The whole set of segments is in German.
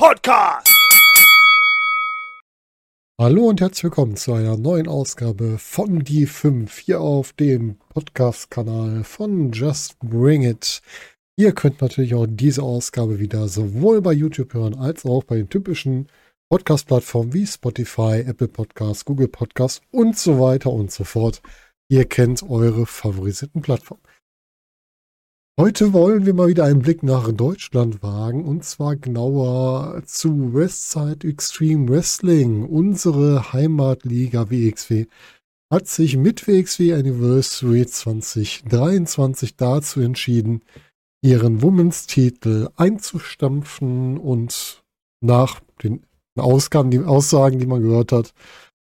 Podcast. Hallo und herzlich willkommen zu einer neuen Ausgabe von Die 5 hier auf dem Podcast-Kanal von Just Bring It. Ihr könnt natürlich auch diese Ausgabe wieder sowohl bei YouTube hören als auch bei den typischen Podcast-Plattformen wie Spotify, Apple Podcasts, Google Podcasts und so weiter und so fort. Ihr kennt eure favorisierten Plattformen. Heute wollen wir mal wieder einen Blick nach Deutschland wagen und zwar genauer zu Westside Extreme Wrestling. Unsere Heimatliga WXW hat sich mit WXW Anniversary 2023 dazu entschieden, ihren Women's-Titel einzustampfen und nach den Ausgaben, die Aussagen, die man gehört hat,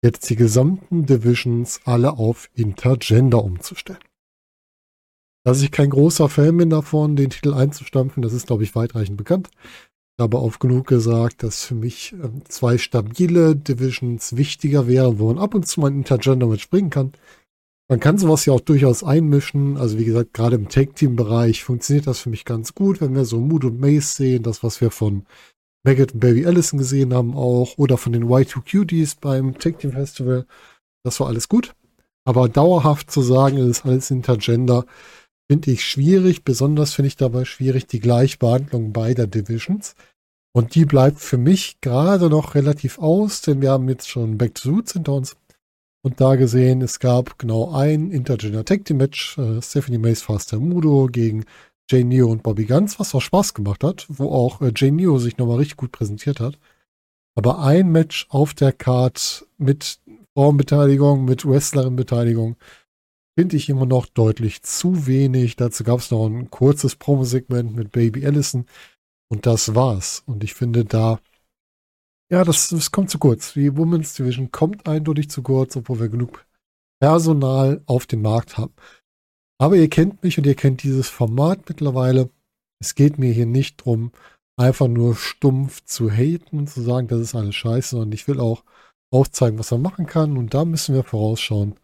jetzt die gesamten Divisions alle auf Intergender umzustellen. Dass ich kein großer Fan bin davon, den Titel einzustampfen, das ist, glaube ich, weitreichend bekannt. Ich habe oft genug gesagt, dass für mich ähm, zwei stabile Divisions wichtiger wären, wo man ab und zu mal Intergender mitspringen kann. Man kann sowas ja auch durchaus einmischen. Also wie gesagt, gerade im Tag-Team-Bereich funktioniert das für mich ganz gut, wenn wir so Mood und Mace sehen, das, was wir von Maggot und Baby Allison gesehen haben auch, oder von den Y2Cuties beim Tag-Team-Festival. Das war alles gut. Aber dauerhaft zu sagen, es ist alles Intergender, finde ich schwierig. Besonders finde ich dabei schwierig die Gleichbehandlung beider Divisions. Und die bleibt für mich gerade noch relativ aus, denn wir haben jetzt schon Back to Roots hinter uns. Und da gesehen, es gab genau ein Intergender Tag Team Match, äh, Stephanie Mays Faster Mudo gegen Jay Neo und Bobby Guns, was auch Spaß gemacht hat, wo auch äh, Jay Neo sich nochmal richtig gut präsentiert hat. Aber ein Match auf der Card mit Frauenbeteiligung, mit Wrestlerinbeteiligung, finde ich immer noch deutlich zu wenig. Dazu gab es noch ein kurzes Promo-Segment mit Baby Allison und das war's. Und ich finde da, ja, das, das kommt zu kurz. Die Women's Division kommt eindeutig zu kurz, obwohl wir genug Personal auf dem Markt haben. Aber ihr kennt mich und ihr kennt dieses Format mittlerweile. Es geht mir hier nicht drum, einfach nur stumpf zu haten und zu sagen, das ist alles scheiße, sondern ich will auch aufzeigen, was man machen kann. Und da müssen wir vorausschauen,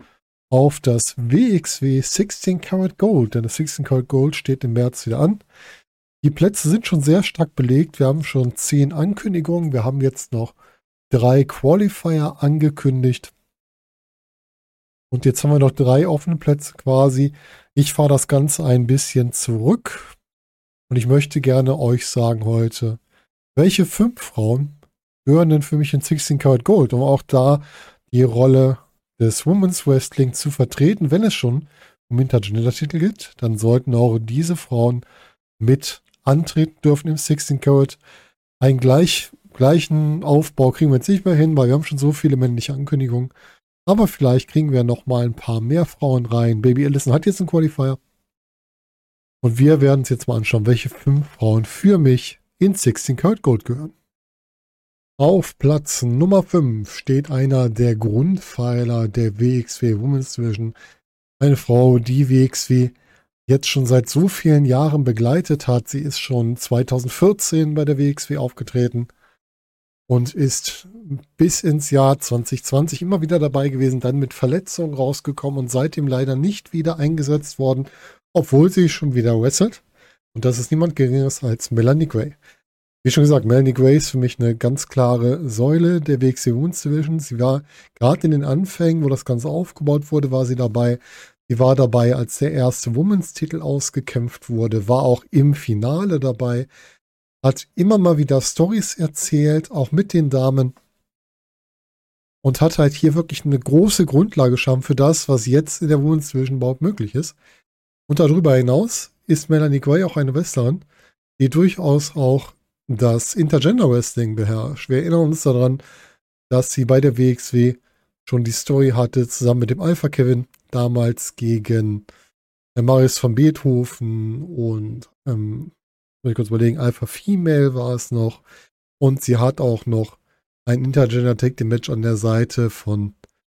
auf das WXW 16 Karat Gold, denn das 16 Karat Gold steht im März wieder an. Die Plätze sind schon sehr stark belegt. Wir haben schon zehn Ankündigungen. Wir haben jetzt noch drei Qualifier angekündigt. Und jetzt haben wir noch drei offene Plätze quasi. Ich fahre das Ganze ein bisschen zurück. Und ich möchte gerne euch sagen heute, welche fünf Frauen gehören denn für mich in 16 Karat Gold, um auch da die Rolle des Women's Wrestling zu vertreten, wenn es schon um Intergender-Titel geht, dann sollten auch diese Frauen mit antreten dürfen im 16 Carat. Einen gleich, gleichen Aufbau kriegen wir jetzt nicht mehr hin, weil wir haben schon so viele männliche Ankündigungen. Aber vielleicht kriegen wir noch mal ein paar mehr Frauen rein. Baby Allison hat jetzt einen Qualifier. Und wir werden uns jetzt mal anschauen, welche fünf Frauen für mich in 16 Karat Gold gehören. Auf Platz Nummer 5 steht einer der Grundpfeiler der WXW Women's Division. Eine Frau, die WXW jetzt schon seit so vielen Jahren begleitet hat. Sie ist schon 2014 bei der WXW aufgetreten und ist bis ins Jahr 2020 immer wieder dabei gewesen, dann mit Verletzungen rausgekommen und seitdem leider nicht wieder eingesetzt worden, obwohl sie schon wieder wrestelt. Und das ist niemand geringeres als Melanie Gray. Wie schon gesagt, Melanie Gray ist für mich eine ganz klare Säule der WXW Women's Division. Sie war gerade in den Anfängen, wo das Ganze aufgebaut wurde, war sie dabei. Sie war dabei, als der erste Women's Titel ausgekämpft wurde, war auch im Finale dabei, hat immer mal wieder Stories erzählt, auch mit den Damen und hat halt hier wirklich eine große Grundlage geschaffen für das, was jetzt in der Women's Division überhaupt möglich ist. Und darüber hinaus ist Melanie Gray auch eine Wrestlerin, die durchaus auch das Intergender Wrestling beherrscht. Wir erinnern uns daran, dass sie bei der WXW schon die Story hatte, zusammen mit dem Alpha Kevin, damals gegen äh, Marius von Beethoven und, ähm, muss ich kurz überlegen, Alpha Female war es noch. Und sie hat auch noch ein Intergender Tag Team Match an der Seite von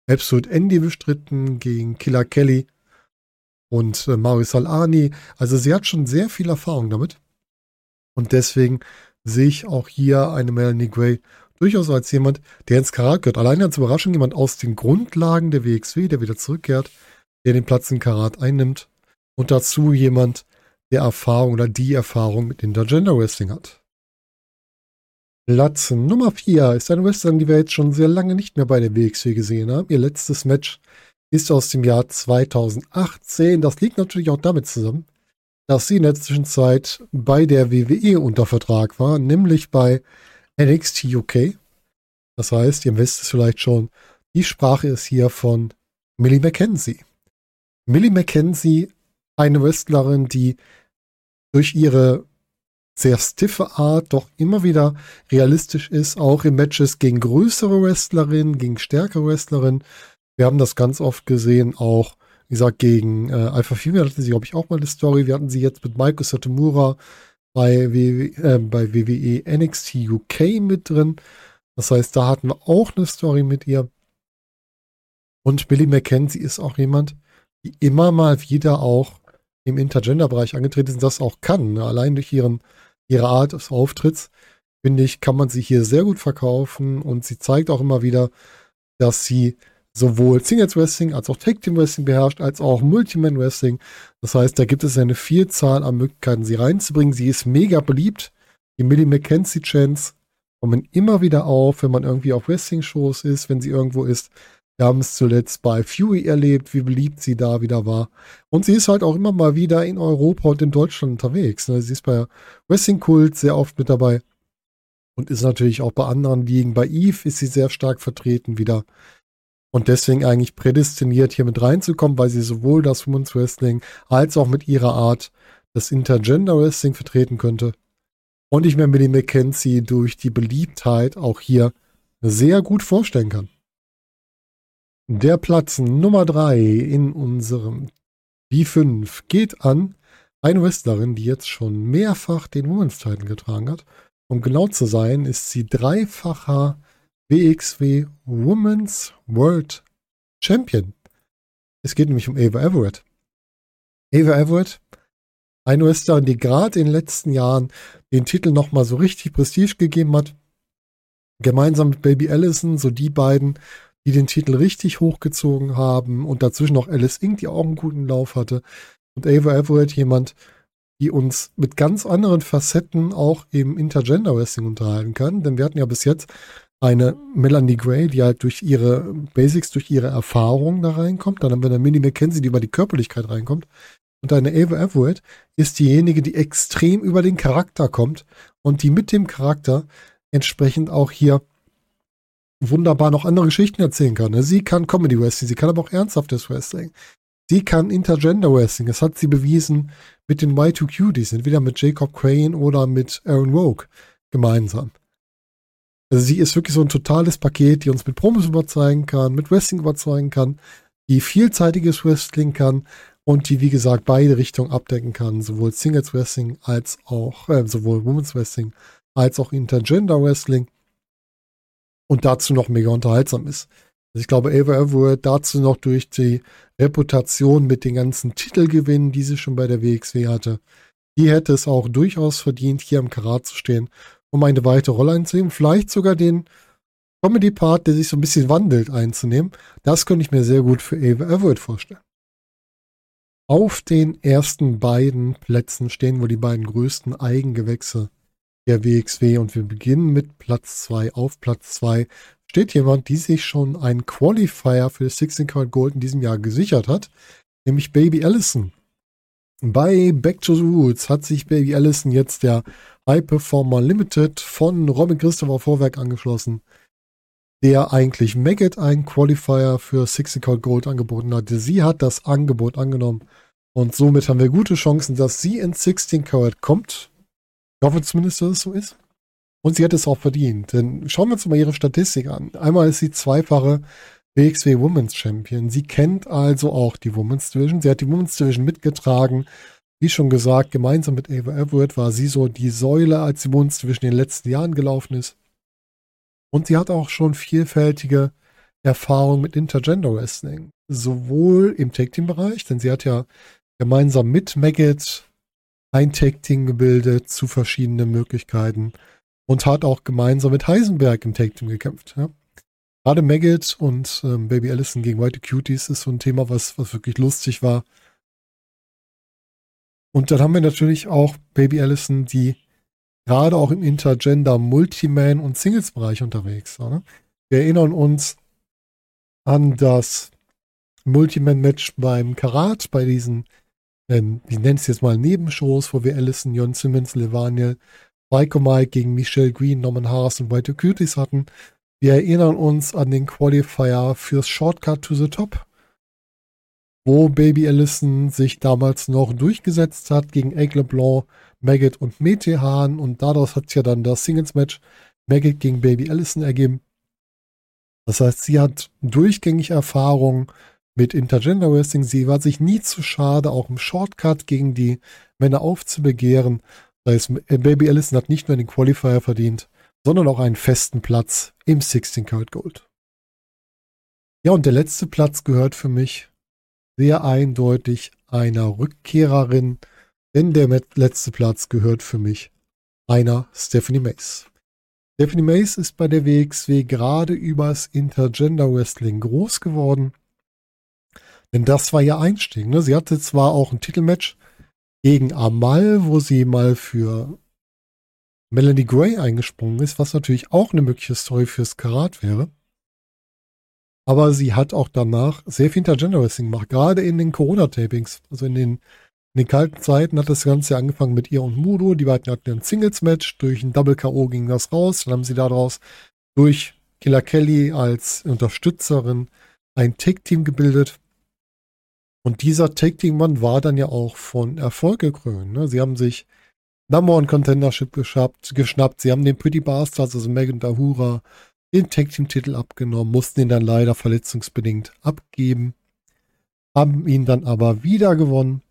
Absolute Andy bestritten gegen Killer Kelly und äh, Marius Salani. Also sie hat schon sehr viel Erfahrung damit. Und deswegen sehe ich auch hier eine Melanie Gray durchaus als jemand, der ins Karat gehört. Alleine als Überraschung jemand aus den Grundlagen der WXW, der wieder zurückkehrt, der den Platz in Karat einnimmt. Und dazu jemand, der Erfahrung oder die Erfahrung mit Intergender Wrestling hat. Platz Nummer 4 ist eine Wrestlerin, die wir jetzt schon sehr lange nicht mehr bei der WXW gesehen haben. Ihr letztes Match ist aus dem Jahr 2018. Das liegt natürlich auch damit zusammen, dass sie in der Zwischenzeit bei der WWE unter Vertrag war, nämlich bei NXT UK. Das heißt, ihr wisst es vielleicht schon, die Sprache ist hier von Millie McKenzie. Millie McKenzie, eine Wrestlerin, die durch ihre sehr stiffe Art doch immer wieder realistisch ist, auch in Matches gegen größere Wrestlerinnen, gegen stärkere Wrestlerinnen. Wir haben das ganz oft gesehen, auch, wie gesagt, gegen äh, Alpha Female hatten sie, glaube ich, auch mal eine Story. Wir hatten sie jetzt mit Maiko Satomura bei, w äh, bei WWE NXT UK mit drin. Das heißt, da hatten wir auch eine Story mit ihr. Und Billy McKenzie ist auch jemand, die immer mal wieder auch im Intergender-Bereich angetreten ist und das auch kann. Ne? Allein durch ihren, ihre Art des Auftritts, finde ich, kann man sie hier sehr gut verkaufen und sie zeigt auch immer wieder, dass sie sowohl Singles Wrestling als auch Tag Team Wrestling beherrscht, als auch Multiman Wrestling. Das heißt, da gibt es eine Vielzahl an Möglichkeiten, sie reinzubringen. Sie ist mega beliebt. Die Millie McKenzie Chance kommen immer wieder auf, wenn man irgendwie auf Wrestling-Shows ist, wenn sie irgendwo ist. Wir haben es zuletzt bei Fury erlebt, wie beliebt sie da wieder war. Und sie ist halt auch immer mal wieder in Europa und in Deutschland unterwegs. Ne? Sie ist bei Wrestling Kult sehr oft mit dabei und ist natürlich auch bei anderen Ligen. Bei Eve ist sie sehr stark vertreten wieder. Und deswegen eigentlich prädestiniert, hier mit reinzukommen, weil sie sowohl das Women's Wrestling als auch mit ihrer Art das Intergender Wrestling vertreten könnte. Und ich mir Millie McKenzie durch die Beliebtheit auch hier sehr gut vorstellen kann. Der Platz Nummer 3 in unserem B5 geht an eine Wrestlerin, die jetzt schon mehrfach den Women's Title getragen hat. Um genau zu sein, ist sie dreifacher WXW Women's World Champion. Es geht nämlich um Ava Everett. Ava Everett, eine Wrestlerin, die gerade in den letzten Jahren den Titel nochmal so richtig Prestige gegeben hat. Gemeinsam mit Baby Allison, so die beiden, die den Titel richtig hochgezogen haben und dazwischen noch Alice Inc., die auch einen guten Lauf hatte. Und Ava Everett, jemand, die uns mit ganz anderen Facetten auch im Intergender Wrestling unterhalten kann. Denn wir hatten ja bis jetzt eine Melanie Gray, die halt durch ihre Basics, durch ihre Erfahrung da reinkommt. Dann haben wir eine Minnie McKenzie, die über die Körperlichkeit reinkommt. Und eine Ava Everett ist diejenige, die extrem über den Charakter kommt und die mit dem Charakter entsprechend auch hier wunderbar noch andere Geschichten erzählen kann. Ne? Sie kann Comedy Wrestling, sie kann aber auch ernsthaftes Wrestling. Sie kann Intergender Wrestling. Das hat sie bewiesen mit den Y2Q, entweder mit Jacob Crane oder mit Aaron Rogue gemeinsam. Also sie ist wirklich so ein totales Paket, die uns mit Promos überzeugen kann, mit Wrestling überzeugen kann, die vielzeitiges Wrestling kann und die, wie gesagt, beide Richtungen abdecken kann, sowohl Singles Wrestling als auch, äh, sowohl Women's Wrestling als auch Intergender Wrestling und dazu noch mega unterhaltsam ist. Also ich glaube, Ava Everett dazu noch durch die Reputation mit den ganzen Titelgewinnen, die sie schon bei der WXW hatte, die hätte es auch durchaus verdient, hier im Karat zu stehen, um eine weitere Rolle einzunehmen. Vielleicht sogar den Comedy-Part, der sich so ein bisschen wandelt, einzunehmen. Das könnte ich mir sehr gut für Ava Everett vorstellen. Auf den ersten beiden Plätzen stehen wohl die beiden größten Eigengewächse der WXW und wir beginnen mit Platz 2. Auf Platz 2 steht jemand, die sich schon einen Qualifier für das 16 Karat Gold in diesem Jahr gesichert hat, nämlich Baby Allison. Bei Back to the Roots hat sich Baby Allison jetzt der High Performer Limited von Robin Christopher Vorwerk angeschlossen, der eigentlich Maggot einen Qualifier für 16 Karat Gold angeboten hatte. Sie hat das Angebot angenommen und somit haben wir gute Chancen, dass sie in 16 Karat kommt ich hoffe zumindest, dass es so ist. Und sie hat es auch verdient. Denn schauen wir uns mal ihre Statistik an. Einmal ist sie zweifache WXW Women's Champion. Sie kennt also auch die Women's Division. Sie hat die Women's Division mitgetragen. Wie schon gesagt, gemeinsam mit Ava Everett war sie so die Säule, als die Women's Division in den letzten Jahren gelaufen ist. Und sie hat auch schon vielfältige Erfahrung mit Intergender Wrestling. Sowohl im Tag Team Bereich, denn sie hat ja gemeinsam mit Maggot ein Tag-Team gebildet zu verschiedenen Möglichkeiten und hat auch gemeinsam mit Heisenberg im Tag-Team gekämpft. Ja. Gerade Maggot und ähm, Baby Allison gegen White Cuties ist so ein Thema, was, was wirklich lustig war. Und dann haben wir natürlich auch Baby Allison, die gerade auch im Intergender, Multiman und Singles-Bereich unterwegs. Oder? Wir erinnern uns an das Multiman-Match beim Karat, bei diesen, ähm, ich nenne es jetzt mal Nebenshows, wo wir Allison, Jon Simmons, Levaniel, Michael Mike gegen Michelle Green, Norman Harris und White Cuties hatten. Wir erinnern uns an den Qualifier fürs Shortcut to the Top, wo Baby Allison sich damals noch durchgesetzt hat gegen Egg LeBlanc, Maggot und Metehan und daraus hat sich ja dann das Singles-Match Maggot gegen Baby Allison ergeben. Das heißt, sie hat durchgängig Erfahrung mit Intergender Wrestling. Sie war sich nie zu schade, auch im Shortcut gegen die Männer aufzubegehren. Das heißt, Baby Allison hat nicht nur den Qualifier verdient, sondern auch einen festen Platz im 16 Karat Gold. Ja, und der letzte Platz gehört für mich sehr eindeutig einer Rückkehrerin, denn der letzte Platz gehört für mich einer Stephanie Mace. Stephanie Mace ist bei der WXW gerade übers Intergender Wrestling groß geworden. Denn das war ihr Einstieg. Ne? Sie hatte zwar auch ein Titelmatch gegen Amal, wo sie mal für Melanie Gray eingesprungen ist, was natürlich auch eine mögliche Story fürs Karat wäre. Aber sie hat auch danach sehr viel Intergender Wrestling gemacht, gerade in den Corona-Tapings, also in den in den kalten Zeiten hat das Ganze angefangen mit ihr und Mudo. Die beiden hatten ein Singles-Match. Durch ein Double-K.O. ging das raus. Dann haben sie daraus durch Killer Kelly als Unterstützerin ein Take-Team gebildet. Und dieser Take-Team-Mann war dann ja auch von Erfolg gekrönt. Ne? Sie haben sich Number One Contendership geschnappt, geschnappt. Sie haben den Pretty Bastards, also Megan Dahura, den Tag-Team-Titel abgenommen, mussten ihn dann leider verletzungsbedingt abgeben, haben ihn dann aber wieder gewonnen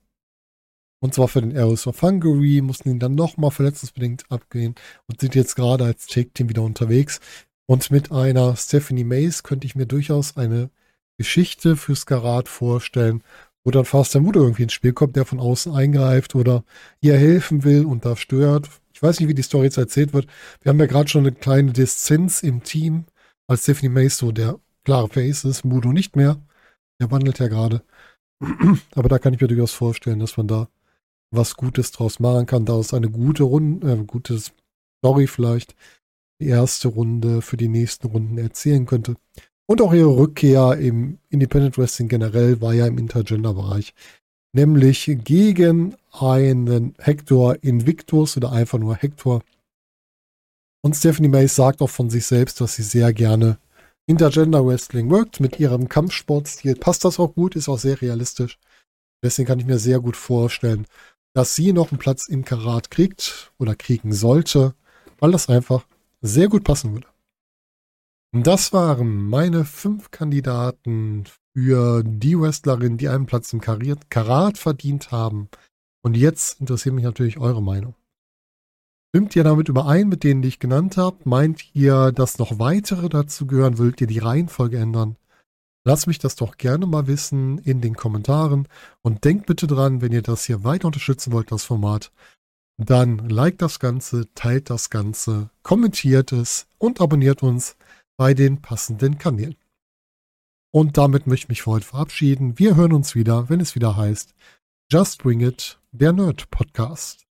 und zwar für den Arrows of Hungary, mussten ihn dann nochmal verletzungsbedingt abgehen und sind jetzt gerade als Take-Team wieder unterwegs. Und mit einer Stephanie Mace könnte ich mir durchaus eine Geschichte fürs Karat vorstellen, wo dann fast der Mutter irgendwie ins Spiel kommt, der von außen eingreift oder ihr helfen will und da stört. Ich weiß nicht, wie die Story jetzt erzählt wird. Wir haben ja gerade schon eine kleine Diszenz im Team, als Stephanie Mace so der klare Face ist, Mudo nicht mehr. Der wandelt ja gerade. Aber da kann ich mir durchaus vorstellen, dass man da was Gutes draus machen kann, daraus eine gute Runde, äh, gutes Story vielleicht, die erste Runde für die nächsten Runden erzählen könnte. Und auch ihre Rückkehr im Independent Wrestling generell war ja im Intergender-Bereich. Nämlich gegen einen Hector Invictus oder einfach nur Hector. Und Stephanie Mays sagt auch von sich selbst, dass sie sehr gerne Intergender Wrestling wirkt. Mit ihrem Kampfsportstil passt das auch gut, ist auch sehr realistisch. Deswegen kann ich mir sehr gut vorstellen, dass sie noch einen Platz im Karat kriegt oder kriegen sollte, weil das einfach sehr gut passen würde. Das waren meine fünf Kandidaten für die Wrestlerinnen, die einen Platz im Karat verdient haben. Und jetzt interessiert mich natürlich eure Meinung. Stimmt ihr damit überein mit denen, die ich genannt habe? Meint ihr, dass noch weitere dazu gehören? Wollt ihr die Reihenfolge ändern? Lasst mich das doch gerne mal wissen in den Kommentaren und denkt bitte dran, wenn ihr das hier weiter unterstützen wollt, das Format, dann liked das Ganze, teilt das Ganze, kommentiert es und abonniert uns bei den passenden Kanälen. Und damit möchte ich mich für heute verabschieden. Wir hören uns wieder, wenn es wieder heißt Just Bring It, der Nerd Podcast.